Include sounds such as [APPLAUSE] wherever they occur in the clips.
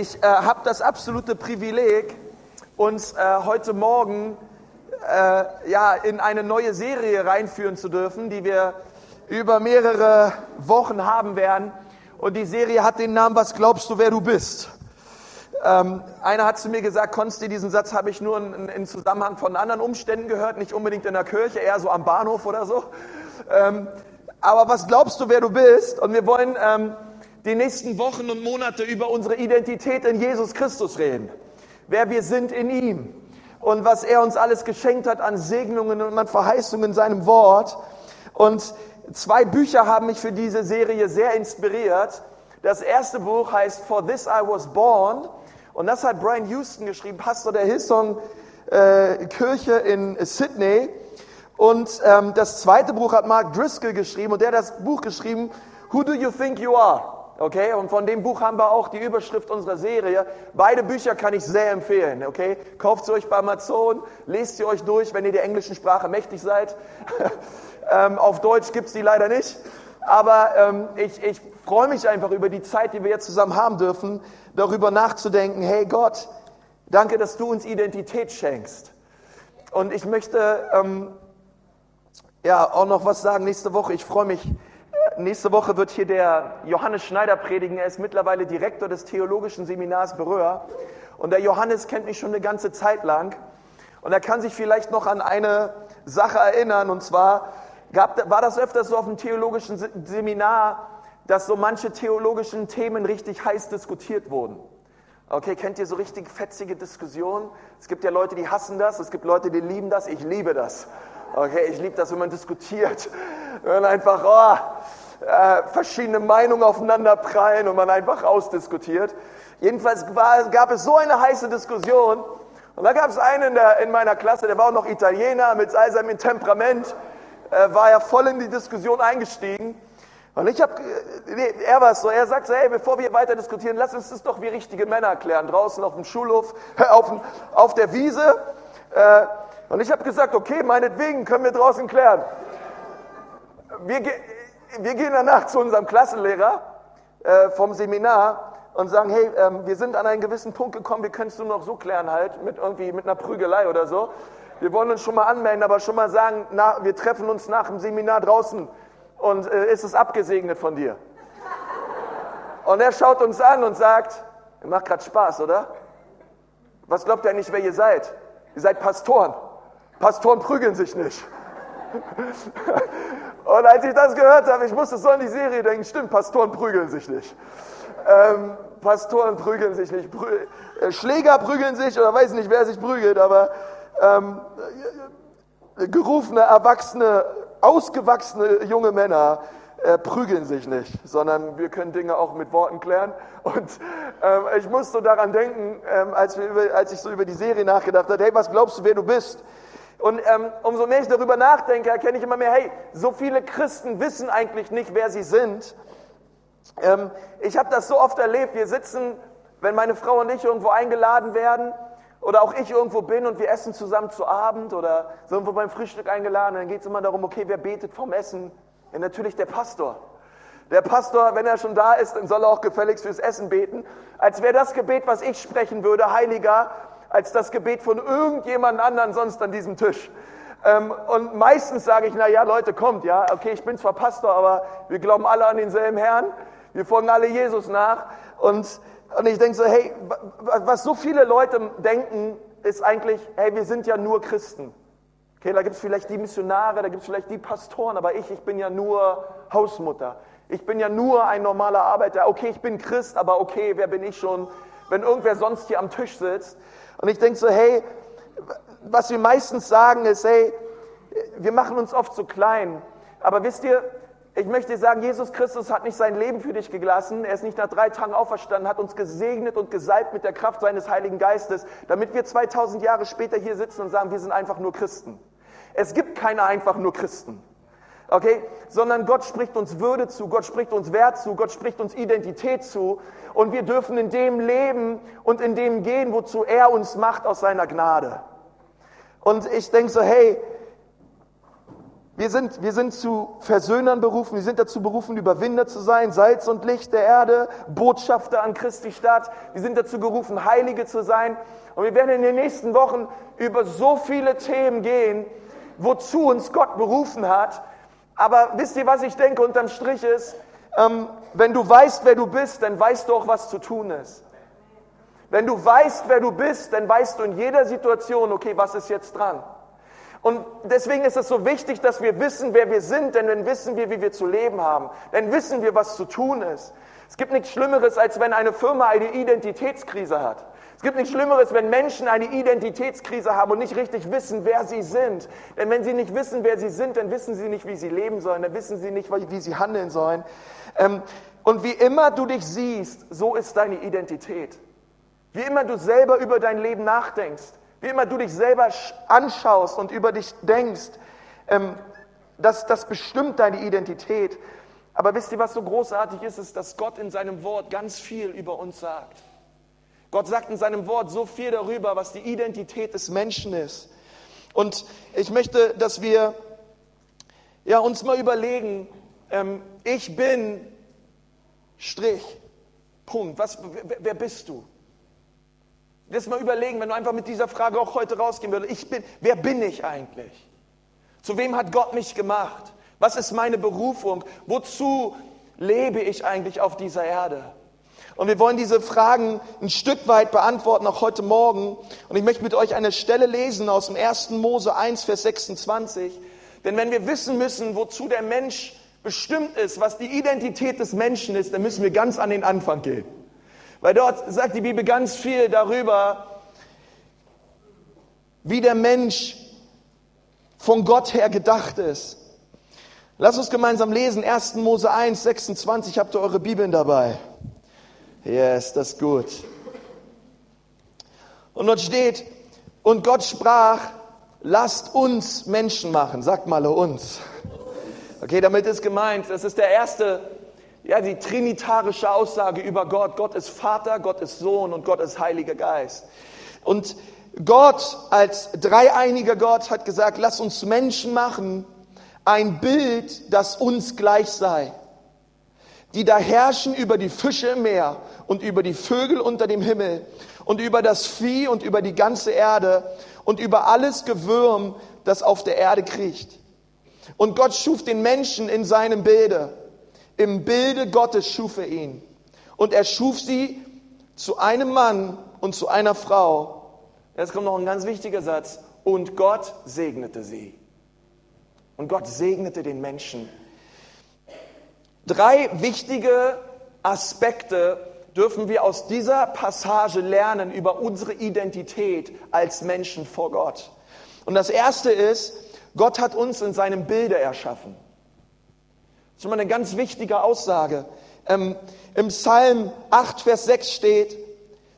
Ich äh, habe das absolute Privileg, uns äh, heute Morgen äh, ja, in eine neue Serie reinführen zu dürfen, die wir über mehrere Wochen haben werden. Und die Serie hat den Namen Was glaubst du, wer du bist? Ähm, einer hat zu mir gesagt, Konsti, diesen Satz habe ich nur in, in, Zusammenhang von anderen Umständen gehört, nicht unbedingt in der Kirche, eher so am Bahnhof oder so. Ähm, aber was glaubst du, wer du bist? Und wir wollen ähm, die nächsten Wochen und Monate über unsere Identität in Jesus Christus reden. Wer wir sind in ihm und was er uns alles geschenkt hat an Segnungen und an Verheißungen in seinem Wort. Und zwei Bücher haben mich für diese Serie sehr inspiriert. Das erste Buch heißt For This I Was Born und das hat Brian Houston geschrieben, Pastor der Hillsong äh, Kirche in Sydney. Und ähm, das zweite Buch hat Mark Driscoll geschrieben und der hat das Buch geschrieben, Who Do You Think You Are? Okay, und von dem Buch haben wir auch die Überschrift unserer Serie. Beide Bücher kann ich sehr empfehlen. Okay, kauft sie euch bei Amazon, lest sie euch durch, wenn ihr der englischen Sprache mächtig seid. [LAUGHS] ähm, auf Deutsch gibt's die leider nicht. Aber ähm, ich, ich freue mich einfach über die Zeit, die wir jetzt zusammen haben dürfen, darüber nachzudenken, hey Gott, danke, dass du uns Identität schenkst. Und ich möchte ähm, ja auch noch was sagen nächste Woche. Ich freue mich Nächste Woche wird hier der Johannes Schneider predigen. Er ist mittlerweile Direktor des Theologischen Seminars Beröhr. Und der Johannes kennt mich schon eine ganze Zeit lang. Und er kann sich vielleicht noch an eine Sache erinnern. Und zwar gab, war das öfters so auf dem theologischen Seminar, dass so manche theologischen Themen richtig heiß diskutiert wurden. Okay, kennt ihr so richtig fetzige Diskussionen? Es gibt ja Leute, die hassen das, es gibt Leute, die lieben das. Ich liebe das. Okay, ich liebe das, wenn man diskutiert. Wenn einfach, oh, äh, verschiedene Meinungen aufeinander prallen und man einfach ausdiskutiert. Jedenfalls war, gab es so eine heiße Diskussion. Und da gab es einen in, der, in, meiner Klasse, der war auch noch Italiener, mit all seinem Temperament, äh, war er voll in die Diskussion eingestiegen. Und ich habe, äh, er war so, er sagt so, hey, bevor wir weiter diskutieren, lass uns das doch wie richtige Männer klären, draußen auf dem Schulhof, [LAUGHS] auf, auf der Wiese. Äh, und ich habe gesagt, okay, meinetwegen können wir draußen klären. Wir, wir gehen danach zu unserem Klassenlehrer äh, vom Seminar und sagen, hey, ähm, wir sind an einen gewissen Punkt gekommen, wie könntest du noch so klären halt, mit irgendwie mit einer Prügelei oder so. Wir wollen uns schon mal anmelden, aber schon mal sagen, na, wir treffen uns nach dem Seminar draußen und äh, ist es abgesegnet von dir. Und er schaut uns an und sagt, macht gerade Spaß, oder? Was glaubt ihr eigentlich, wer ihr seid? Ihr seid Pastoren. Pastoren prügeln sich nicht. [LAUGHS] Und als ich das gehört habe, ich musste so an die Serie denken, stimmt, Pastoren prügeln sich nicht. Ähm, Pastoren prügeln sich nicht. Prü äh, Schläger prügeln sich oder weiß nicht, wer sich prügelt, aber ähm, gerufene, erwachsene, ausgewachsene junge Männer äh, prügeln sich nicht, sondern wir können Dinge auch mit Worten klären. Und ähm, ich musste daran denken, ähm, als, über, als ich so über die Serie nachgedacht habe, hey, was glaubst du, wer du bist? Und ähm, umso mehr ich darüber nachdenke, erkenne ich immer mehr, hey, so viele Christen wissen eigentlich nicht, wer sie sind. Ähm, ich habe das so oft erlebt, wir sitzen, wenn meine Frau und ich irgendwo eingeladen werden oder auch ich irgendwo bin und wir essen zusammen zu Abend oder sind irgendwo beim Frühstück eingeladen, dann geht es immer darum, okay, wer betet vom Essen? Ja, natürlich der Pastor. Der Pastor, wenn er schon da ist, dann soll er auch gefälligst fürs Essen beten, als wäre das Gebet, was ich sprechen würde, heiliger als das Gebet von irgendjemand anderen sonst an diesem Tisch. Ähm, und meistens sage ich, na ja, Leute, kommt, ja, okay, ich bin zwar Pastor, aber wir glauben alle an denselben Herrn, wir folgen alle Jesus nach. Und, und ich denke so, hey, was so viele Leute denken, ist eigentlich, hey, wir sind ja nur Christen. Okay, da gibt es vielleicht die Missionare, da gibt es vielleicht die Pastoren, aber ich, ich bin ja nur Hausmutter. Ich bin ja nur ein normaler Arbeiter. Okay, ich bin Christ, aber okay, wer bin ich schon, wenn irgendwer sonst hier am Tisch sitzt? Und ich denke so, hey, was wir meistens sagen ist, hey, wir machen uns oft so klein. Aber wisst ihr, ich möchte sagen, Jesus Christus hat nicht sein Leben für dich gelassen. Er ist nicht nach drei Tagen auferstanden, hat uns gesegnet und gesalbt mit der Kraft seines Heiligen Geistes, damit wir 2000 Jahre später hier sitzen und sagen, wir sind einfach nur Christen. Es gibt keine einfach nur Christen. Okay? Sondern Gott spricht uns Würde zu, Gott spricht uns Wert zu, Gott spricht uns Identität zu. Und wir dürfen in dem leben und in dem gehen, wozu er uns macht aus seiner Gnade. Und ich denke so, hey, Wir sind, wir sind zu Versöhnern berufen, wir sind dazu berufen, Überwinder zu sein, Salz und Licht der Erde, Botschafter an Christi Stadt. Wir sind dazu berufen, Heilige zu sein. Und wir werden in den nächsten Wochen über so viele Themen gehen, wozu uns Gott berufen hat. Aber wisst ihr, was ich denke unterm Strich ist? Ähm, wenn du weißt, wer du bist, dann weißt du auch, was zu tun ist. Wenn du weißt, wer du bist, dann weißt du in jeder Situation, okay, was ist jetzt dran? Und deswegen ist es so wichtig, dass wir wissen, wer wir sind, denn dann wissen wir, wie wir zu leben haben. Dann wissen wir, was zu tun ist. Es gibt nichts Schlimmeres, als wenn eine Firma eine Identitätskrise hat. Es gibt nichts Schlimmeres, wenn Menschen eine Identitätskrise haben und nicht richtig wissen, wer sie sind. Denn wenn sie nicht wissen, wer sie sind, dann wissen sie nicht, wie sie leben sollen, dann wissen sie nicht, wie sie handeln sollen. Ähm, und wie immer du dich siehst, so ist deine Identität. Wie immer du selber über dein Leben nachdenkst, wie immer du dich selber anschaust und über dich denkst, ähm, das, das bestimmt deine Identität. Aber wisst ihr, was so großartig ist, ist, dass Gott in seinem Wort ganz viel über uns sagt. Gott sagt in seinem Wort so viel darüber, was die Identität des Menschen ist. Und ich möchte, dass wir ja, uns mal überlegen, ähm, ich bin Strich, Punkt. Was, wer, wer bist du? Lass mal überlegen, wenn du einfach mit dieser Frage auch heute rausgehen würdest. Ich bin, wer bin ich eigentlich? Zu wem hat Gott mich gemacht? Was ist meine Berufung? Wozu lebe ich eigentlich auf dieser Erde? Und wir wollen diese Fragen ein Stück weit beantworten, auch heute Morgen. Und ich möchte mit euch eine Stelle lesen aus dem 1. Mose 1, Vers 26. Denn wenn wir wissen müssen, wozu der Mensch bestimmt ist, was die Identität des Menschen ist, dann müssen wir ganz an den Anfang gehen. Weil dort sagt die Bibel ganz viel darüber, wie der Mensch von Gott her gedacht ist. Lass uns gemeinsam lesen, 1. Mose 1, 26, habt ihr eure Bibeln dabei? Yes, das ist gut. Und dort steht, und Gott sprach, lasst uns Menschen machen. Sagt mal uns. Okay, damit ist gemeint, das ist der erste ja, die trinitarische Aussage über Gott. Gott ist Vater, Gott ist Sohn und Gott ist Heiliger Geist. Und Gott als dreieiniger Gott hat gesagt, lass uns Menschen machen, ein Bild, das uns gleich sei, die da herrschen über die Fische im Meer und über die Vögel unter dem Himmel und über das Vieh und über die ganze Erde und über alles Gewürm, das auf der Erde kriecht. Und Gott schuf den Menschen in seinem Bilde. Im Bilde Gottes schuf er ihn. Und er schuf sie zu einem Mann und zu einer Frau. Jetzt kommt noch ein ganz wichtiger Satz. Und Gott segnete sie. Und Gott segnete den Menschen. Drei wichtige Aspekte dürfen wir aus dieser Passage lernen über unsere Identität als Menschen vor Gott. Und das erste ist, Gott hat uns in seinem Bilde erschaffen. Das ist immer eine ganz wichtige Aussage. Ähm, Im Psalm 8, Vers 6 steht,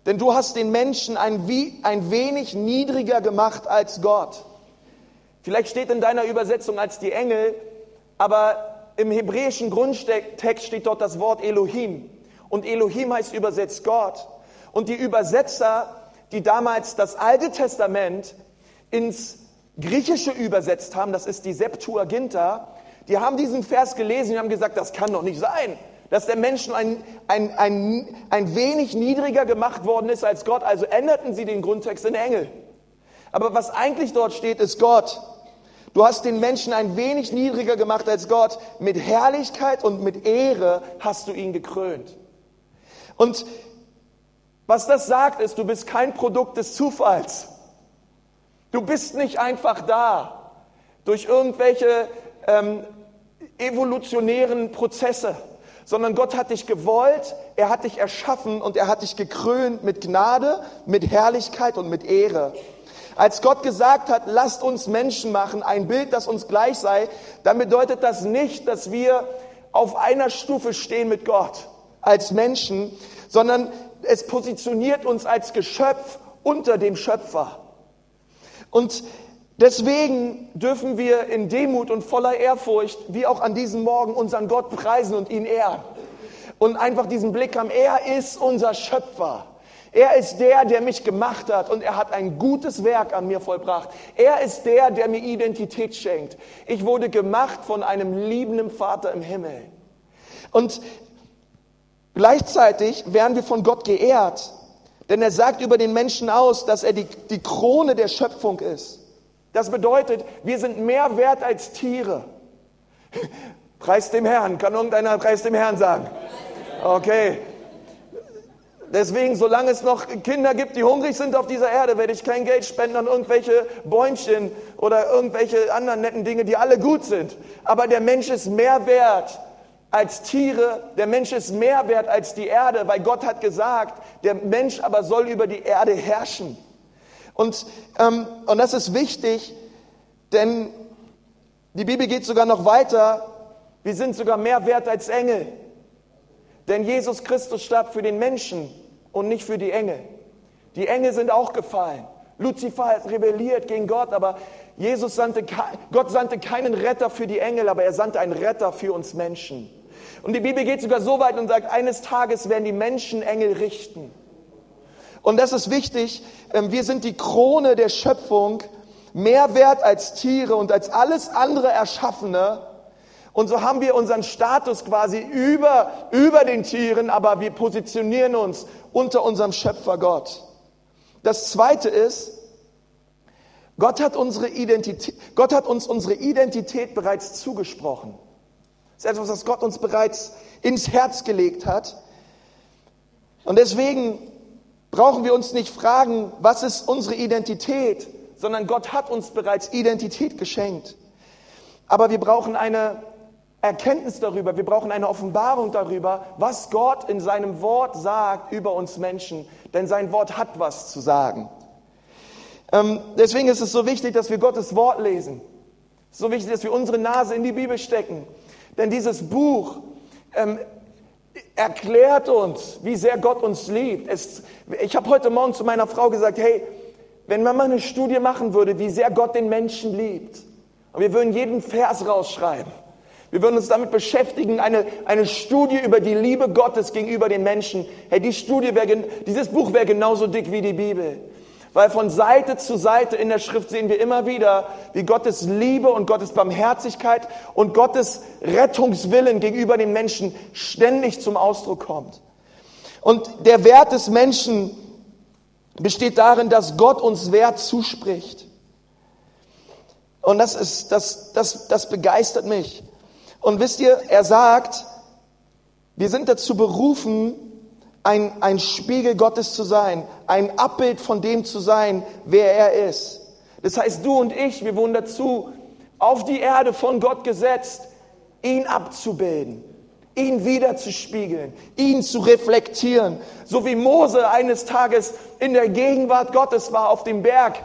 denn du hast den Menschen ein, wie, ein wenig niedriger gemacht als Gott. Vielleicht steht in deiner Übersetzung als die Engel, aber im hebräischen Grundtext steht dort das Wort Elohim. Und Elohim heißt übersetzt Gott. Und die Übersetzer, die damals das Alte Testament ins Griechische übersetzt haben, das ist die Septuaginta, die haben diesen Vers gelesen und haben gesagt, das kann doch nicht sein, dass der Mensch ein, ein, ein, ein wenig niedriger gemacht worden ist als Gott. Also änderten sie den Grundtext in Engel. Aber was eigentlich dort steht, ist Gott. Du hast den Menschen ein wenig niedriger gemacht als Gott. Mit Herrlichkeit und mit Ehre hast du ihn gekrönt. Und was das sagt, ist, du bist kein Produkt des Zufalls. Du bist nicht einfach da durch irgendwelche ähm, evolutionären Prozesse, sondern Gott hat dich gewollt, er hat dich erschaffen und er hat dich gekrönt mit Gnade, mit Herrlichkeit und mit Ehre. Als Gott gesagt hat, lasst uns Menschen machen, ein Bild, das uns gleich sei, dann bedeutet das nicht, dass wir auf einer Stufe stehen mit Gott als Menschen, sondern es positioniert uns als Geschöpf unter dem Schöpfer. Und Deswegen dürfen wir in Demut und voller Ehrfurcht, wie auch an diesem Morgen, unseren Gott preisen und ihn ehren. Und einfach diesen Blick haben, er ist unser Schöpfer. Er ist der, der mich gemacht hat und er hat ein gutes Werk an mir vollbracht. Er ist der, der mir Identität schenkt. Ich wurde gemacht von einem liebenden Vater im Himmel. Und gleichzeitig werden wir von Gott geehrt, denn er sagt über den Menschen aus, dass er die, die Krone der Schöpfung ist. Das bedeutet, wir sind mehr wert als Tiere. [LAUGHS] Preis dem Herrn. Kann irgendeiner Preis dem Herrn sagen? Okay. Deswegen, solange es noch Kinder gibt, die hungrig sind auf dieser Erde, werde ich kein Geld spenden an irgendwelche Bäumchen oder irgendwelche anderen netten Dinge, die alle gut sind. Aber der Mensch ist mehr wert als Tiere. Der Mensch ist mehr wert als die Erde, weil Gott hat gesagt, der Mensch aber soll über die Erde herrschen. Und, ähm, und das ist wichtig, denn die Bibel geht sogar noch weiter. Wir sind sogar mehr wert als Engel. Denn Jesus Christus starb für den Menschen und nicht für die Engel. Die Engel sind auch gefallen. Luzifer hat rebelliert gegen Gott, aber Jesus sandte, Gott sandte keinen Retter für die Engel, aber er sandte einen Retter für uns Menschen. Und die Bibel geht sogar so weit und sagt, eines Tages werden die Menschen Engel richten. Und das ist wichtig, ähm, wir sind die Krone der Schöpfung, mehr wert als Tiere und als alles andere Erschaffene. Und so haben wir unseren Status quasi über, über den Tieren, aber wir positionieren uns unter unserem Schöpfer Gott. Das zweite ist, Gott hat, unsere Identität, Gott hat uns unsere Identität bereits zugesprochen. Das ist etwas, was Gott uns bereits ins Herz gelegt hat. Und deswegen brauchen wir uns nicht fragen, was ist unsere Identität, sondern Gott hat uns bereits Identität geschenkt. Aber wir brauchen eine Erkenntnis darüber, wir brauchen eine Offenbarung darüber, was Gott in seinem Wort sagt über uns Menschen, denn sein Wort hat was zu sagen. Ähm, deswegen ist es so wichtig, dass wir Gottes Wort lesen. So wichtig, dass wir unsere Nase in die Bibel stecken. Denn dieses Buch ähm, erklärt uns, wie sehr Gott uns liebt. Es, ich habe heute Morgen zu meiner Frau gesagt, hey, wenn man mal eine Studie machen würde, wie sehr Gott den Menschen liebt, und wir würden jeden Vers rausschreiben, wir würden uns damit beschäftigen, eine, eine Studie über die Liebe Gottes gegenüber den Menschen. Hey, die Studie wäre, dieses Buch wäre genauso dick wie die Bibel. Weil von Seite zu Seite in der Schrift sehen wir immer wieder, wie Gottes Liebe und Gottes Barmherzigkeit und Gottes Rettungswillen gegenüber den Menschen ständig zum Ausdruck kommt. Und der Wert des Menschen besteht darin, dass Gott uns Wert zuspricht. Und das ist, das, das, das begeistert mich. Und wisst ihr, er sagt, wir sind dazu berufen, ein, ein Spiegel Gottes zu sein, ein Abbild von dem zu sein, wer er ist. Das heißt, du und ich, wir wurden dazu auf die Erde von Gott gesetzt, ihn abzubilden, ihn wiederzuspiegeln, ihn zu reflektieren. So wie Mose eines Tages in der Gegenwart Gottes war auf dem Berg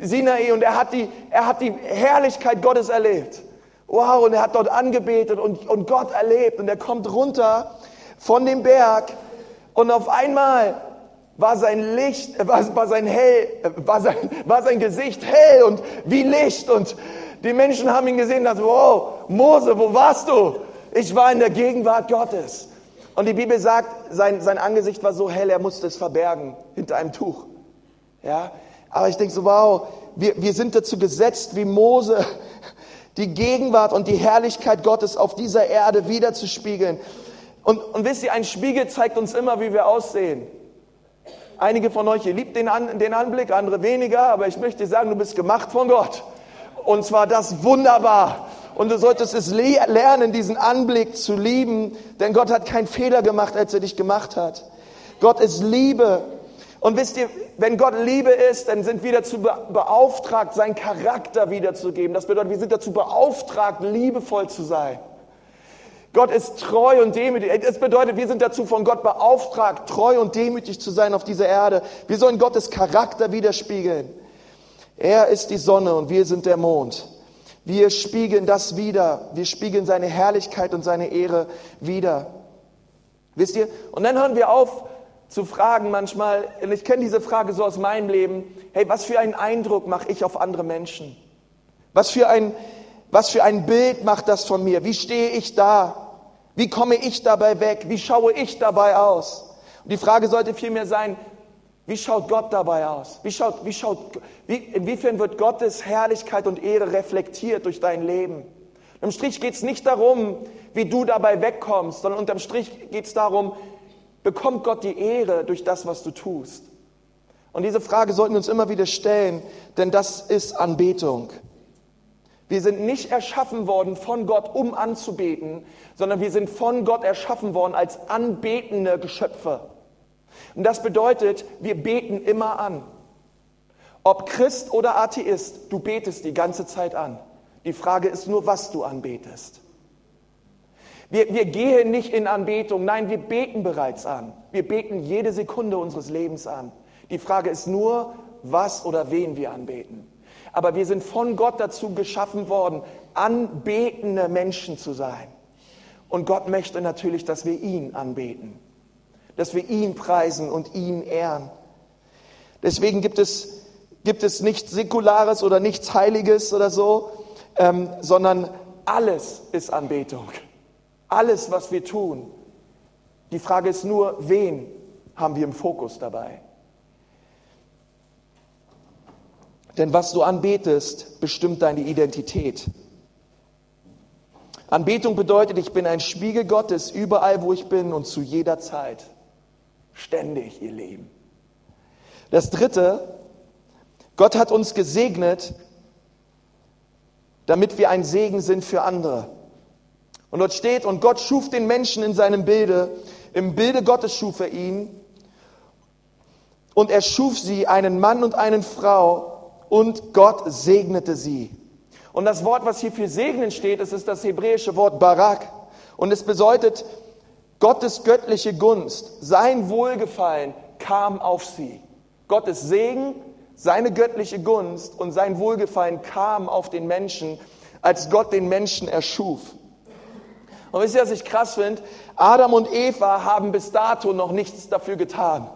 Sinai und er hat die, er hat die Herrlichkeit Gottes erlebt. Wow, und er hat dort angebetet und, und Gott erlebt und er kommt runter von dem Berg und auf einmal war sein Licht, äh, war, war sein hell, äh, war sein, war sein Gesicht hell und wie Licht und die Menschen haben ihn gesehen und dachten, wow, Mose, wo warst du? Ich war in der Gegenwart Gottes. Und die Bibel sagt, sein, sein Angesicht war so hell, er musste es verbergen hinter einem Tuch. Ja, aber ich denke so, wow, wir, wir sind dazu gesetzt, wie Mose die Gegenwart und die Herrlichkeit Gottes auf dieser Erde wiederzuspiegeln. Und, und wisst ihr, ein Spiegel zeigt uns immer, wie wir aussehen. Einige von euch, ihr liebt den, An, den Anblick, andere weniger, aber ich möchte sagen, du bist gemacht von Gott. Und zwar das wunderbar. Und du solltest es le lernen, diesen Anblick zu lieben, denn Gott hat keinen Fehler gemacht, als er dich gemacht hat. Gott ist Liebe. Und wisst ihr, wenn Gott Liebe ist, dann sind wir dazu beauftragt, seinen Charakter wiederzugeben. Das bedeutet, wir sind dazu beauftragt, liebevoll zu sein. Gott ist treu und demütig. Das bedeutet, wir sind dazu von Gott beauftragt, treu und demütig zu sein auf dieser Erde. Wir sollen Gottes Charakter widerspiegeln. Er ist die Sonne und wir sind der Mond. Wir spiegeln das wieder. Wir spiegeln seine Herrlichkeit und seine Ehre wieder. Wisst ihr? Und dann hören wir auf, zu fragen manchmal, und ich kenne diese Frage so aus meinem Leben, hey, was für einen Eindruck mache ich auf andere Menschen? Was für ein, was für ein Bild macht das von mir? Wie stehe ich da? Wie komme ich dabei weg? Wie schaue ich dabei aus? Und die Frage sollte vielmehr sein, Wie schaut Gott dabei aus? Wie schaut, wie schaut, wie, inwiefern wird Gottes Herrlichkeit und Ehre reflektiert durch dein Leben? Unterm Strich geht es nicht darum, wie du dabei wegkommst, sondern unterm Strich geht es darum, bekommt Gott die Ehre durch das, was du tust? Und diese Frage sollten wir uns immer wieder stellen, denn das ist Anbetung. Wir sind nicht erschaffen worden von Gott, um anzubeten, sondern wir sind von Gott erschaffen worden als anbetende Geschöpfe. Und das bedeutet, wir beten immer an. Ob Christ oder Atheist, du betest die ganze Zeit an. Die Frage ist nur, was du anbetest. Wir, wir gehen nicht in Anbetung, nein, wir beten bereits an. Wir beten jede Sekunde unseres Lebens an. Die Frage ist nur, was oder wen wir anbeten. Aber wir sind von Gott dazu geschaffen worden, anbetende Menschen zu sein. Und Gott möchte natürlich, dass wir ihn anbeten dass wir ihn preisen und ihn ehren. Deswegen gibt es, gibt es nichts Säkulares oder nichts Heiliges oder so, ähm, sondern alles ist Anbetung. Alles, was wir tun. Die Frage ist nur, wen haben wir im Fokus dabei? Denn was du anbetest, bestimmt deine Identität. Anbetung bedeutet, ich bin ein Spiegel Gottes überall, wo ich bin und zu jeder Zeit. Ständig, ihr Leben. Das dritte, Gott hat uns gesegnet, damit wir ein Segen sind für andere. Und dort steht, und Gott schuf den Menschen in seinem Bilde, im Bilde Gottes schuf er ihn, und er schuf sie, einen Mann und eine Frau, und Gott segnete sie. Und das Wort, was hier für segnen steht, das ist das hebräische Wort Barak. Und es bedeutet Gottes göttliche Gunst, sein Wohlgefallen kam auf sie. Gottes Segen, seine göttliche Gunst und sein Wohlgefallen kam auf den Menschen, als Gott den Menschen erschuf. Und wisst ihr, was ich krass finde? Adam und Eva haben bis dato noch nichts dafür getan.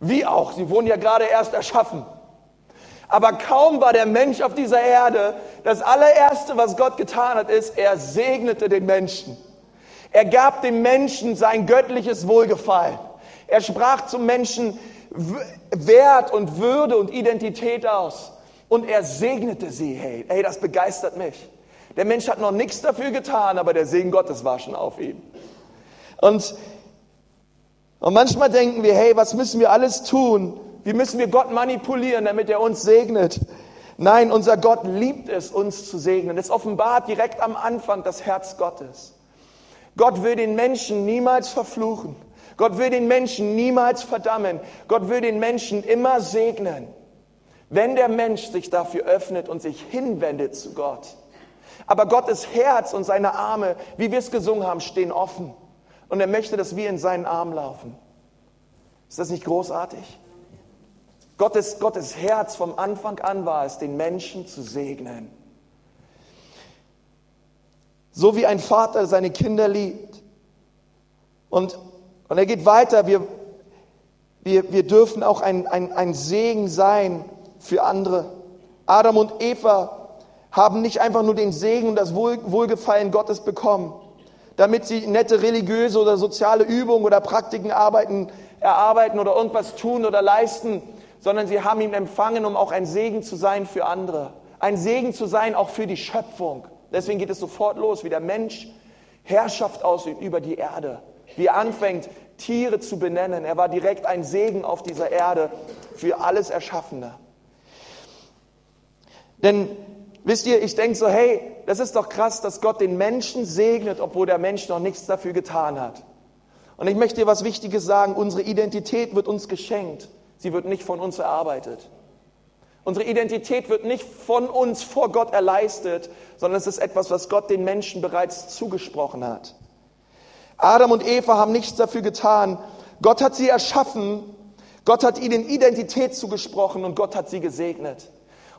Wie auch, sie wurden ja gerade erst erschaffen. Aber kaum war der Mensch auf dieser Erde, das allererste, was Gott getan hat, ist, er segnete den Menschen. Er gab dem Menschen sein göttliches Wohlgefallen. Er sprach zum Menschen Wert und Würde und Identität aus. Und er segnete sie. Hey, hey, das begeistert mich. Der Mensch hat noch nichts dafür getan, aber der Segen Gottes war schon auf ihm. Und, und manchmal denken wir, hey, was müssen wir alles tun? Wie müssen wir Gott manipulieren, damit er uns segnet? Nein, unser Gott liebt es, uns zu segnen. Es offenbart direkt am Anfang das Herz Gottes. Gott will den Menschen niemals verfluchen. Gott will den Menschen niemals verdammen. Gott will den Menschen immer segnen, wenn der Mensch sich dafür öffnet und sich hinwendet zu Gott. Aber Gottes Herz und seine Arme, wie wir es gesungen haben, stehen offen. Und er möchte, dass wir in seinen Arm laufen. Ist das nicht großartig? Gottes, Gottes Herz vom Anfang an war es, den Menschen zu segnen. So wie ein Vater seine Kinder liebt. Und, und er geht weiter, wir, wir, wir dürfen auch ein, ein, ein Segen sein für andere. Adam und Eva haben nicht einfach nur den Segen und das Wohl, Wohlgefallen Gottes bekommen, damit sie nette religiöse oder soziale Übungen oder Praktiken arbeiten, erarbeiten oder irgendwas tun oder leisten, sondern sie haben ihn empfangen, um auch ein Segen zu sein für andere. Ein Segen zu sein auch für die Schöpfung. Deswegen geht es sofort los, wie der Mensch Herrschaft ausübt über die Erde, wie er anfängt, Tiere zu benennen. Er war direkt ein Segen auf dieser Erde für alles Erschaffene. Denn wisst ihr, ich denke so, hey, das ist doch krass, dass Gott den Menschen segnet, obwohl der Mensch noch nichts dafür getan hat. Und ich möchte dir was Wichtiges sagen, unsere Identität wird uns geschenkt, sie wird nicht von uns erarbeitet. Unsere Identität wird nicht von uns vor Gott erleistet, sondern es ist etwas, was Gott den Menschen bereits zugesprochen hat. Adam und Eva haben nichts dafür getan. Gott hat sie erschaffen. Gott hat ihnen Identität zugesprochen und Gott hat sie gesegnet.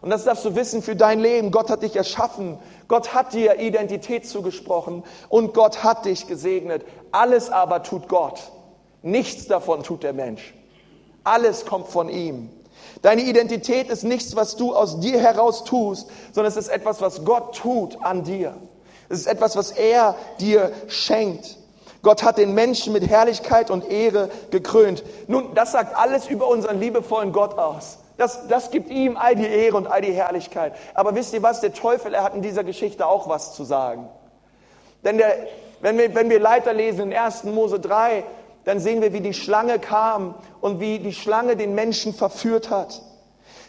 Und das darfst du wissen für dein Leben. Gott hat dich erschaffen. Gott hat dir Identität zugesprochen und Gott hat dich gesegnet. Alles aber tut Gott. Nichts davon tut der Mensch. Alles kommt von ihm. Deine Identität ist nichts, was du aus dir heraus tust, sondern es ist etwas, was Gott tut an dir. Es ist etwas, was er dir schenkt. Gott hat den Menschen mit Herrlichkeit und Ehre gekrönt. Nun, das sagt alles über unseren liebevollen Gott aus. Das, das gibt ihm all die Ehre und all die Herrlichkeit. Aber wisst ihr was? Der Teufel, er hat in dieser Geschichte auch was zu sagen. Denn der, wenn, wir, wenn wir Leiter lesen in 1. Mose 3, dann sehen wir, wie die Schlange kam und wie die Schlange den Menschen verführt hat.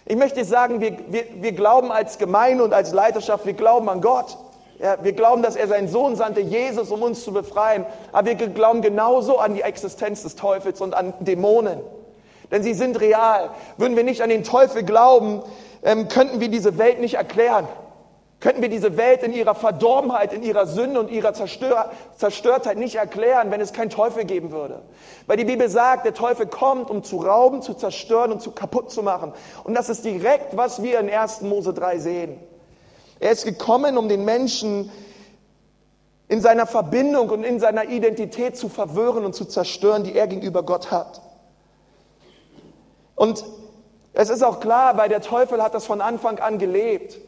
Ich möchte sagen, wir, wir, wir glauben als Gemeinde und als Leiterschaft, wir glauben an Gott. Ja, wir glauben, dass er seinen Sohn sandte, Jesus, um uns zu befreien. Aber wir glauben genauso an die Existenz des Teufels und an Dämonen. Denn sie sind real. Würden wir nicht an den Teufel glauben, ähm, könnten wir diese Welt nicht erklären. Könnten wir diese Welt in ihrer Verdorbenheit, in ihrer Sünde und ihrer Zerstör Zerstörtheit nicht erklären, wenn es keinen Teufel geben würde. Weil die Bibel sagt, der Teufel kommt, um zu rauben, zu zerstören und zu kaputt zu machen. Und das ist direkt, was wir in 1. Mose 3 sehen. Er ist gekommen, um den Menschen in seiner Verbindung und in seiner Identität zu verwirren und zu zerstören, die er gegenüber Gott hat. Und es ist auch klar, weil der Teufel hat das von Anfang an gelebt.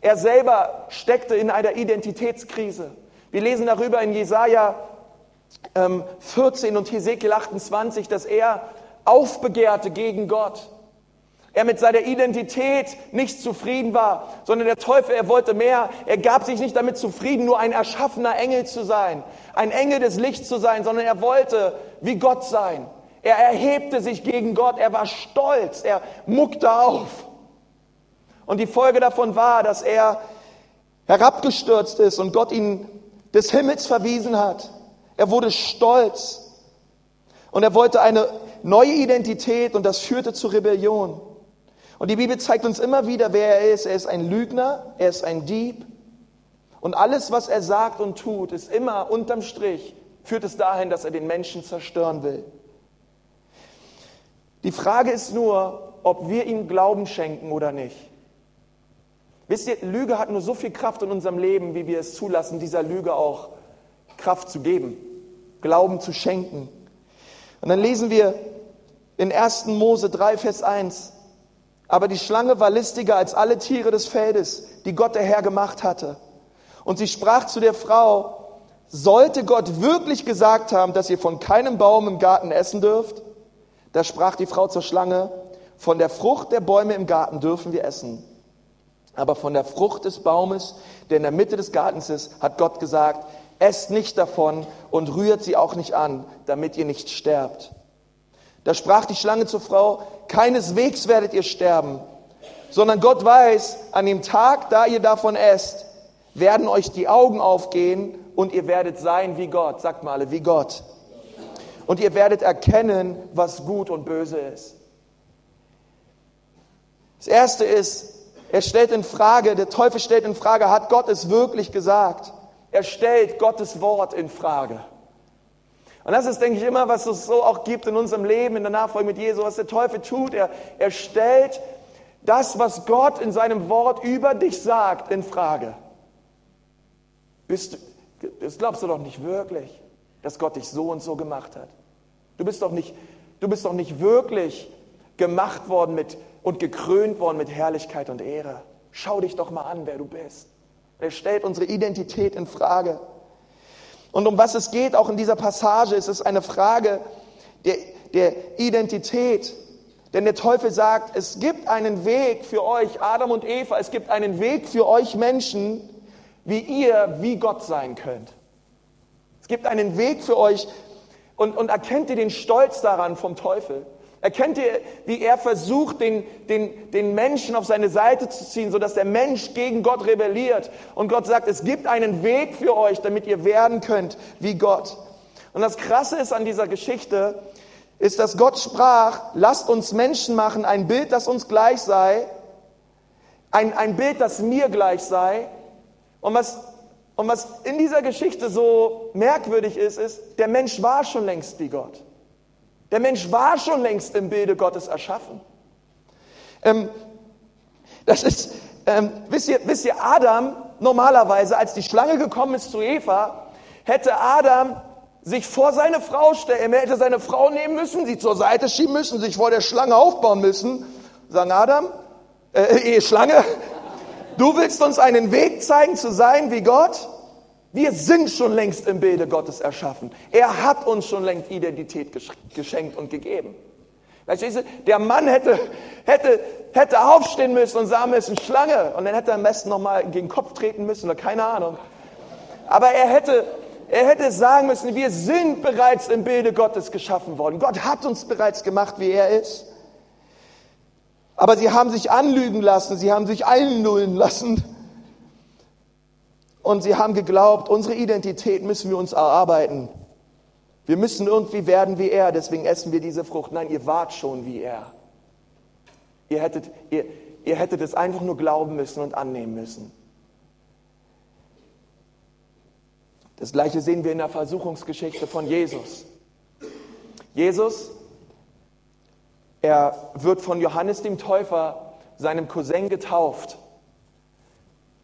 Er selber steckte in einer Identitätskrise. Wir lesen darüber in Jesaja 14 ähm, und Hesekiel 28, dass er aufbegehrte gegen Gott. Er mit seiner Identität nicht zufrieden war, sondern der Teufel, er wollte mehr. Er gab sich nicht damit zufrieden, nur ein erschaffener Engel zu sein, ein Engel des Lichts zu sein, sondern er wollte wie Gott sein. Er erhebte sich gegen Gott, er war stolz, er muckte auf. Und die Folge davon war, dass er herabgestürzt ist und Gott ihn des Himmels verwiesen hat. Er wurde stolz und er wollte eine neue Identität und das führte zur Rebellion. Und die Bibel zeigt uns immer wieder, wer er ist. Er ist ein Lügner, er ist ein Dieb. Und alles, was er sagt und tut, ist immer unterm Strich, führt es dahin, dass er den Menschen zerstören will. Die Frage ist nur, ob wir ihm Glauben schenken oder nicht. Wisst ihr, Lüge hat nur so viel Kraft in unserem Leben, wie wir es zulassen, dieser Lüge auch Kraft zu geben, Glauben zu schenken. Und dann lesen wir in 1. Mose 3, Vers 1. Aber die Schlange war listiger als alle Tiere des Feldes, die Gott der Herr gemacht hatte. Und sie sprach zu der Frau, sollte Gott wirklich gesagt haben, dass ihr von keinem Baum im Garten essen dürft? Da sprach die Frau zur Schlange, von der Frucht der Bäume im Garten dürfen wir essen. Aber von der Frucht des Baumes, der in der Mitte des Gartens ist, hat Gott gesagt, esst nicht davon und rührt sie auch nicht an, damit ihr nicht sterbt. Da sprach die Schlange zur Frau, keineswegs werdet ihr sterben, sondern Gott weiß, an dem Tag, da ihr davon esst, werden euch die Augen aufgehen und ihr werdet sein wie Gott. Sagt mal alle, wie Gott. Und ihr werdet erkennen, was gut und böse ist. Das erste ist, er stellt in Frage, der Teufel stellt in Frage, hat Gott es wirklich gesagt? Er stellt Gottes Wort in Frage. Und das ist, denke ich, immer, was es so auch gibt in unserem Leben, in der Nachfolge mit Jesus, was der Teufel tut. Er, er stellt das, was Gott in seinem Wort über dich sagt, in Frage. Bist das glaubst du doch nicht wirklich, dass Gott dich so und so gemacht hat. Du bist doch nicht, du bist doch nicht wirklich gemacht worden mit und gekrönt worden mit Herrlichkeit und Ehre. Schau dich doch mal an, wer du bist. Er stellt unsere Identität in Frage. Und um was es geht, auch in dieser Passage, ist es eine Frage der, der Identität. Denn der Teufel sagt, es gibt einen Weg für euch, Adam und Eva, es gibt einen Weg für euch Menschen, wie ihr wie Gott sein könnt. Es gibt einen Weg für euch. Und, und erkennt ihr den Stolz daran vom Teufel? Erkennt ihr, wie er versucht, den, den, den Menschen auf seine Seite zu ziehen, sodass der Mensch gegen Gott rebelliert. Und Gott sagt, es gibt einen Weg für euch, damit ihr werden könnt wie Gott. Und das Krasse ist an dieser Geschichte, ist, dass Gott sprach, lasst uns Menschen machen, ein Bild, das uns gleich sei, ein, ein Bild, das mir gleich sei. Und was, und was in dieser Geschichte so merkwürdig ist, ist, der Mensch war schon längst wie Gott. Der Mensch war schon längst im Bilde Gottes erschaffen. Ähm, das ist, ähm, wisst, ihr, wisst ihr, Adam normalerweise, als die Schlange gekommen ist zu Eva, hätte Adam sich vor seine Frau stellen, er hätte seine Frau nehmen müssen, sie zur Seite schieben müssen, sich vor der Schlange aufbauen müssen, sagen Adam, äh, äh Schlange, du willst uns einen Weg zeigen zu sein wie Gott? Wir sind schon längst im Bilde Gottes erschaffen. Er hat uns schon längst Identität geschenkt und gegeben. Verstehst du? Der Mann hätte, hätte, hätte aufstehen müssen und sagen müssen, Schlange. Und dann hätte er am besten nochmal gegen den Kopf treten müssen oder keine Ahnung. Aber er hätte, er hätte sagen müssen, wir sind bereits im Bilde Gottes geschaffen worden. Gott hat uns bereits gemacht, wie er ist. Aber sie haben sich anlügen lassen, sie haben sich einnullen lassen. Und sie haben geglaubt, unsere Identität müssen wir uns erarbeiten. Wir müssen irgendwie werden wie er, deswegen essen wir diese Frucht. Nein, ihr wart schon wie er. Ihr hättet, ihr, ihr hättet es einfach nur glauben müssen und annehmen müssen. Das gleiche sehen wir in der Versuchungsgeschichte von Jesus. Jesus, er wird von Johannes dem Täufer, seinem Cousin, getauft.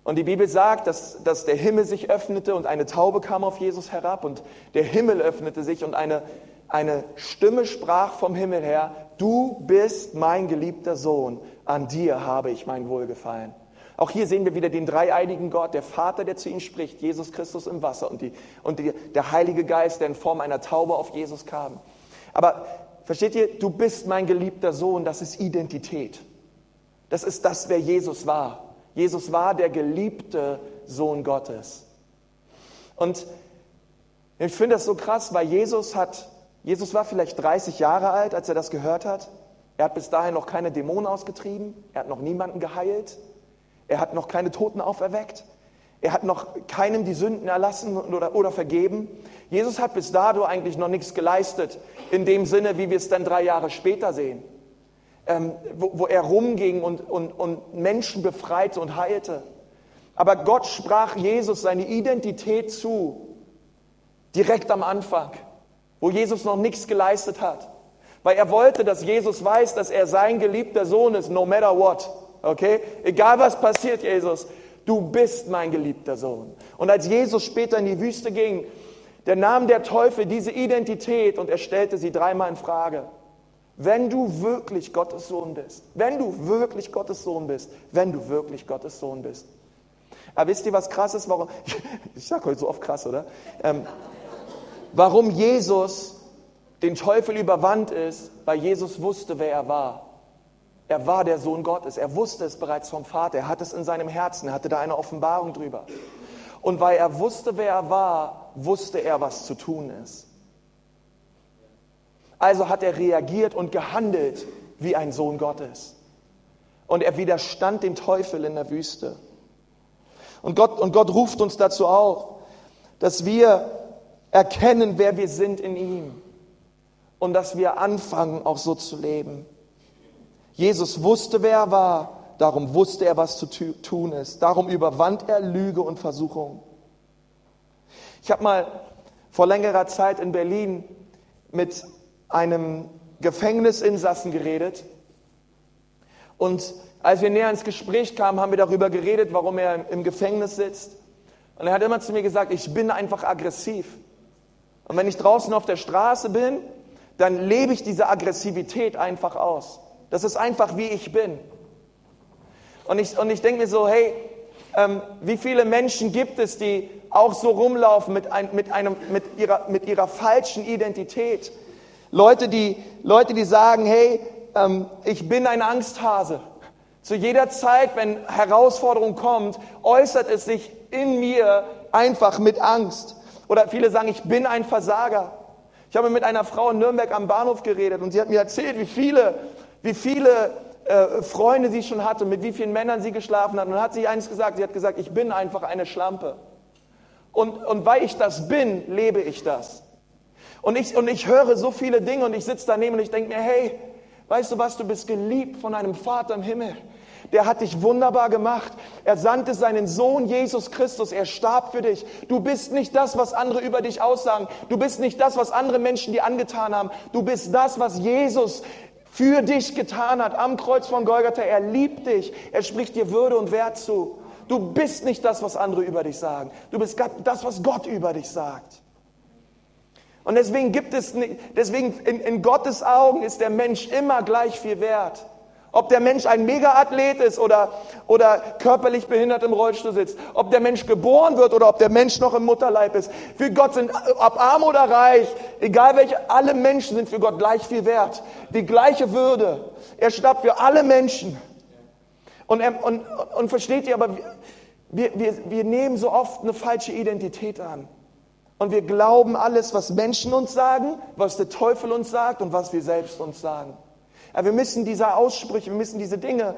Und die Bibel sagt, dass, dass der Himmel sich öffnete und eine Taube kam auf Jesus herab und der Himmel öffnete sich und eine, eine Stimme sprach vom Himmel her, du bist mein geliebter Sohn, an dir habe ich mein Wohlgefallen. Auch hier sehen wir wieder den dreieinigen Gott, der Vater, der zu ihm spricht, Jesus Christus im Wasser und, die, und die, der Heilige Geist, der in Form einer Taube auf Jesus kam. Aber versteht ihr, du bist mein geliebter Sohn, das ist Identität. Das ist das, wer Jesus war. Jesus war der geliebte Sohn Gottes. Und ich finde das so krass, weil Jesus hat, Jesus war vielleicht 30 Jahre alt, als er das gehört hat. Er hat bis dahin noch keine Dämonen ausgetrieben, er hat noch niemanden geheilt, er hat noch keine Toten auferweckt. Er hat noch keinem die Sünden erlassen oder, oder vergeben. Jesus hat bis dato eigentlich noch nichts geleistet, in dem Sinne, wie wir es dann drei Jahre später sehen, ähm, wo, wo, er rumging und, und, und Menschen befreite und heilte. Aber Gott sprach Jesus seine Identität zu, direkt am Anfang, wo Jesus noch nichts geleistet hat. Weil er wollte, dass Jesus weiß, dass er sein geliebter Sohn ist, no matter what. Okay? Egal was passiert, Jesus, du bist mein geliebter Sohn. Und als Jesus später in die Wüste ging, der nahm der Teufel diese Identität und er stellte sie dreimal in Frage. Wenn du wirklich Gottes Sohn bist, wenn du wirklich Gottes Sohn bist, wenn du wirklich Gottes Sohn bist. Aber wisst ihr, was krass ist? Warum? [LAUGHS] Ich sage heute so oft krass, oder? Ähm, warum Jesus den Teufel überwand ist, weil Jesus wusste, wer er war. Er war der Sohn Gottes. Er wusste es bereits vom Vater. Er hatte es in seinem Herzen. Er hatte da eine Offenbarung drüber. Und weil er wusste, wer er war, wusste er, was zu tun ist. Also hat er reagiert und gehandelt wie ein Sohn Gottes. Und er widerstand dem Teufel in der Wüste. Und Gott, und Gott ruft uns dazu auf, dass wir erkennen, wer wir sind in ihm. Und dass wir anfangen, auch so zu leben. Jesus wusste, wer er war, darum wusste er, was zu tun ist. Darum überwand er Lüge und Versuchung. Ich habe mal vor längerer Zeit in Berlin mit einem Gefängnisinsassen geredet. Und als wir näher ins Gespräch kamen, haben wir darüber geredet, warum er im Gefängnis sitzt. Und er hat immer zu mir gesagt, ich bin einfach aggressiv. Und wenn ich draußen auf der Straße bin, dann lebe ich diese Aggressivität einfach aus. Das ist einfach, wie ich bin. Und ich, und ich denke mir so, hey, ähm, wie viele Menschen gibt es, die auch so rumlaufen mit, ein, mit, einem, mit, ihrer, mit ihrer falschen Identität? Leute, die, Leute, die sagen, hey, ähm, ich bin ein Angsthase. Zu jeder Zeit, wenn Herausforderung kommt, äußert es sich in mir einfach mit Angst. Oder viele sagen, ich bin ein Versager. Ich habe mit einer Frau in Nürnberg am Bahnhof geredet und sie hat mir erzählt, wie viele wie viele äh, Freunde sie schon hatte, mit wie vielen Männern sie geschlafen hat. Und dann hat sie eins gesagt, sie hat gesagt, ich bin einfach eine Schlampe. Und, und weil ich das bin, lebe ich das. Und ich, und ich höre so viele Dinge und ich sitze daneben und ich denke mir, hey, weißt du was, du bist geliebt von einem Vater im Himmel. Der hat dich wunderbar gemacht. Er sandte seinen Sohn Jesus Christus. Er starb für dich. Du bist nicht das, was andere über dich aussagen. Du bist nicht das, was andere Menschen dir angetan haben. Du bist das, was Jesus für dich getan hat am Kreuz von Golgatha. Er liebt dich. Er spricht dir Würde und Wert zu. Du bist nicht das, was andere über dich sagen. Du bist das, was Gott über dich sagt. Und deswegen gibt es deswegen in, in Gottes Augen ist der Mensch immer gleich viel wert. Ob der Mensch ein Mega-Athlet ist oder, oder körperlich behindert im Rollstuhl sitzt. Ob der Mensch geboren wird oder ob der Mensch noch im Mutterleib ist. Für Gott sind, ob arm oder reich, egal welche, alle Menschen sind für Gott gleich viel wert. Die gleiche Würde. Er starb für alle Menschen. Und, und, und versteht ihr, aber wir, wir, wir nehmen so oft eine falsche Identität an. Und wir glauben alles, was Menschen uns sagen, was der Teufel uns sagt und was wir selbst uns sagen. Wir müssen diese Aussprüche, wir müssen diese Dinge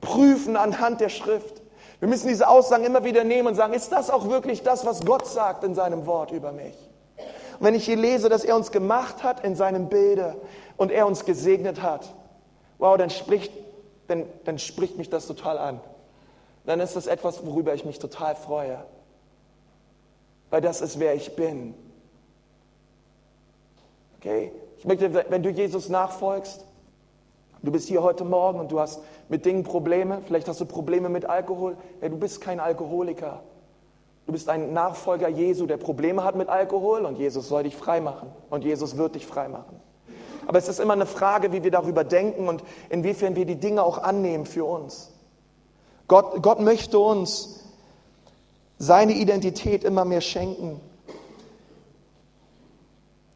prüfen anhand der Schrift. Wir müssen diese Aussagen immer wieder nehmen und sagen, ist das auch wirklich das, was Gott sagt in seinem Wort über mich? Und wenn ich hier lese, dass er uns gemacht hat in seinem Bilde und er uns gesegnet hat, wow, dann spricht, dann, dann spricht mich das total an. Dann ist das etwas, worüber ich mich total freue weil das ist, wer ich bin. Okay? Ich möchte, wenn du Jesus nachfolgst, du bist hier heute Morgen und du hast mit Dingen Probleme, vielleicht hast du Probleme mit Alkohol, hey, du bist kein Alkoholiker. Du bist ein Nachfolger Jesu, der Probleme hat mit Alkohol und Jesus soll dich freimachen und Jesus wird dich freimachen. Aber es ist immer eine Frage, wie wir darüber denken und inwiefern wir die Dinge auch annehmen für uns. Gott, Gott möchte uns seine Identität immer mehr schenken.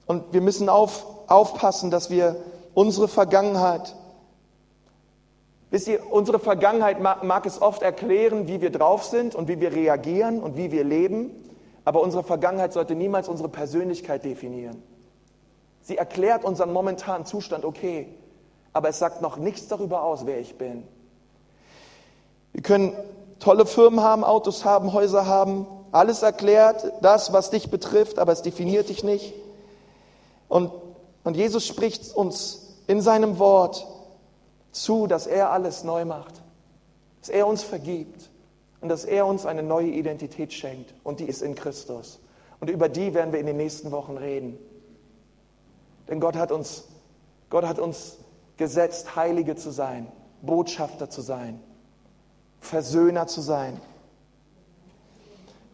Und wir müssen auf, aufpassen, dass wir unsere Vergangenheit, wisst ihr, unsere Vergangenheit mag, es oft erklären, wie wir drauf sind und wie wir reagieren und wie wir leben, aber unsere Vergangenheit sollte niemals unsere Persönlichkeit definieren. Sie erklärt unseren momentanen Zustand okay, aber es sagt noch nichts darüber aus, wer ich bin. Wir können tolle Firmen haben, Autos haben, Häuser haben, alles erklärt, das, was dich betrifft, aber es definiert dich nicht. Und, und Jesus spricht uns in seinem Wort zu, dass er alles neu macht, dass er uns vergibt und dass er uns eine neue Identität schenkt und die ist in Christus. Und über die werden wir in den nächsten Wochen reden. Denn Gott hat uns, Gott hat uns gesetzt, Heilige zu sein, Botschafter zu sein. Versöhner zu sein.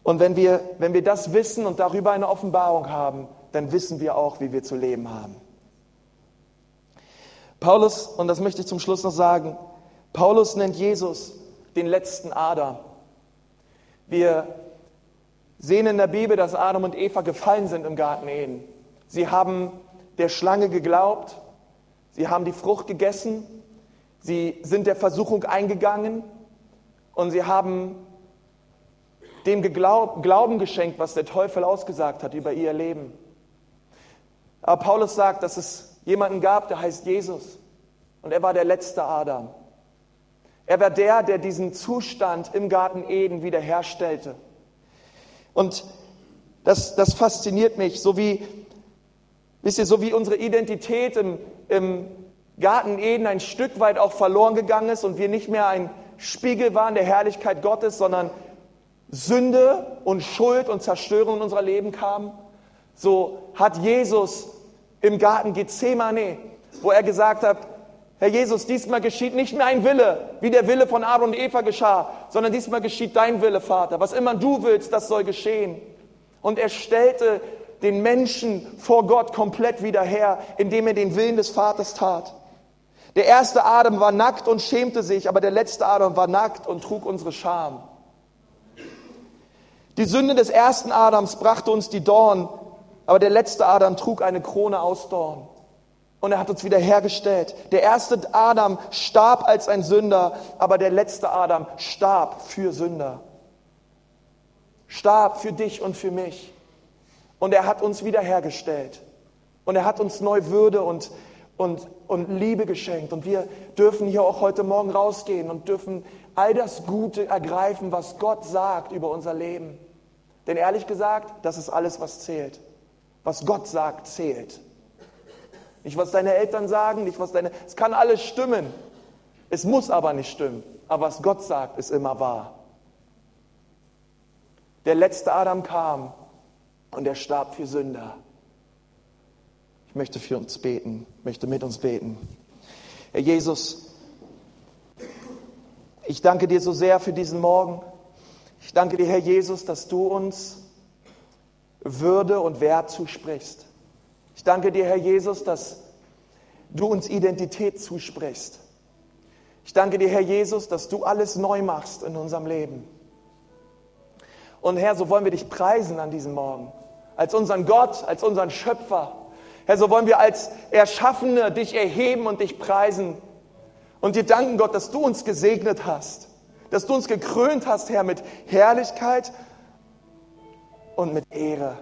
Und wenn wir, wenn wir das wissen und darüber eine Offenbarung haben, dann wissen wir auch, wie wir zu leben haben. Paulus, und das möchte ich zum Schluss noch sagen, Paulus nennt Jesus den letzten Adam. Wir sehen in der Bibel, dass Adam und Eva gefallen sind im Garten Eden. Sie haben der Schlange geglaubt, sie haben die Frucht gegessen, sie sind der Versuchung eingegangen und sie haben dem Glauben geschenkt, was der Teufel ausgesagt hat über ihr Leben. Aber Paulus sagt, dass es jemanden gab, der heißt Jesus. Und er war der letzte Adam. Er war der, der diesen Zustand im Garten Eden wiederherstellte. Und das, das fasziniert mich, so wie, wisst ihr, so wie unsere Identität im, im Garten Eden ein Stück weit auch verloren gegangen ist und wir nicht mehr ein Spiegel waren der Herrlichkeit Gottes, sondern Sünde und Schuld und Zerstörung in unser Leben kamen. So hat Jesus im Garten Gethsemane, wo er gesagt hat, Herr Jesus, diesmal geschieht nicht mehr ein Wille, wie der Wille von Adam und Eva geschah, sondern diesmal geschieht dein Wille, Vater. Was immer du willst, das soll geschehen. Und er stellte den Menschen vor Gott komplett wieder her, indem er den Willen des Vaters tat. Der erste Adam war nackt und schämte sich, aber der letzte Adam war nackt und trug unsere Scham. Die Sünde des ersten Adams brachte uns die Dorn, aber der letzte Adam trug eine Krone aus Dorn. Und er hat uns wiederhergestellt. Der erste Adam starb als ein Sünder, aber der letzte Adam starb für Sünder. Starb für dich und für mich. Und er hat uns wiederhergestellt. Und er hat uns neu Würde und und, und Liebe geschenkt. Und wir dürfen hier auch heute Morgen rausgehen und dürfen all das Gute ergreifen, was Gott sagt über unser Leben. Denn ehrlich gesagt, das ist alles, was zählt. Was Gott sagt, zählt. Nicht, was deine Eltern sagen, nicht, was deine... Es kann alles stimmen. Es muss aber nicht stimmen. Aber was Gott sagt, ist immer wahr. Der letzte Adam kam und er starb für Sünder möchte für uns beten, möchte mit uns beten. Herr Jesus, ich danke dir so sehr für diesen Morgen. Ich danke dir, Herr Jesus, dass du uns Würde und Wert zusprichst. Ich danke dir, Herr Jesus, dass du uns Identität zusprichst. Ich danke dir, Herr Jesus, dass du alles neu machst in unserem Leben. Und Herr, so wollen wir dich preisen an diesem Morgen. Als unseren Gott, als unseren Schöpfer. Herr, so wollen wir als Erschaffene dich erheben und dich preisen. Und dir danken, Gott, dass du uns gesegnet hast. Dass du uns gekrönt hast, Herr, mit Herrlichkeit und mit Ehre.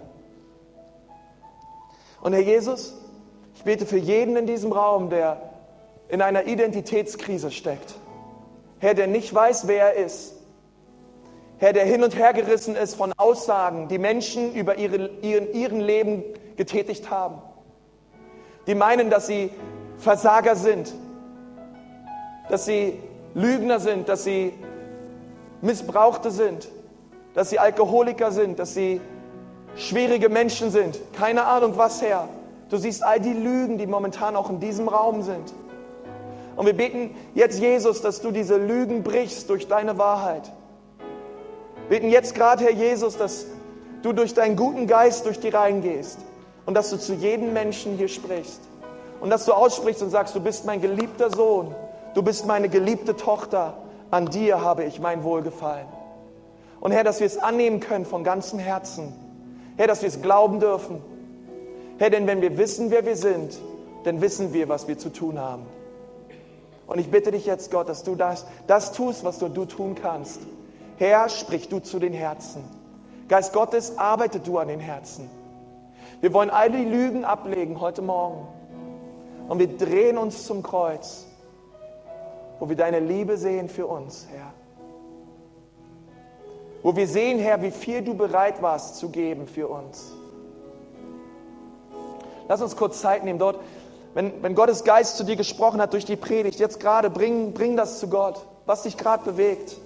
Und Herr Jesus, ich bete für jeden in diesem Raum, der in einer Identitätskrise steckt. Herr, der nicht weiß, wer er ist. Herr, der hin und her gerissen ist von Aussagen, die Menschen über ihre, ihren, ihren Leben getätigt haben. Die meinen, dass sie Versager sind, dass sie Lügner sind, dass sie Missbrauchte sind, dass sie Alkoholiker sind, dass sie schwierige Menschen sind. Keine Ahnung was, Herr. Du siehst all die Lügen, die momentan auch in diesem Raum sind. Und wir beten jetzt, Jesus, dass du diese Lügen brichst durch deine Wahrheit. Wir beten jetzt gerade, Herr Jesus, dass du durch deinen guten Geist durch die Reihen gehst und dass du zu jedem Menschen hier sprichst. Und dass du aussprichst und sagst, du bist mein geliebter Sohn, du bist meine geliebte Tochter, an dir habe ich mein Wohlgefallen. Und Herr, dass wir es annehmen können von ganzem Herzen. Herr, dass wir es glauben dürfen. Herr, denn wenn wir wissen, wer wir sind, dann wissen wir, was wir zu tun haben. Und ich bitte dich jetzt, Gott, dass du das, das tust, was du, du tun kannst. Herr, sprich du zu den Herzen. Geist Gottes, arbeite du an den Herzen. Wir wollen all die Lügen ablegen heute Morgen. Und wir drehen uns zum Kreuz, wo wir deine Liebe sehen für uns, Herr. Wo wir sehen, Herr, wie viel du bereit warst zu geben für uns. Lass uns kurz Zeit nehmen dort wenn, wenn Gottes Geist zu dir gesprochen hat durch die Predigt, jetzt gerade, bring, bring das zu Gott, was dich gerade bewegt.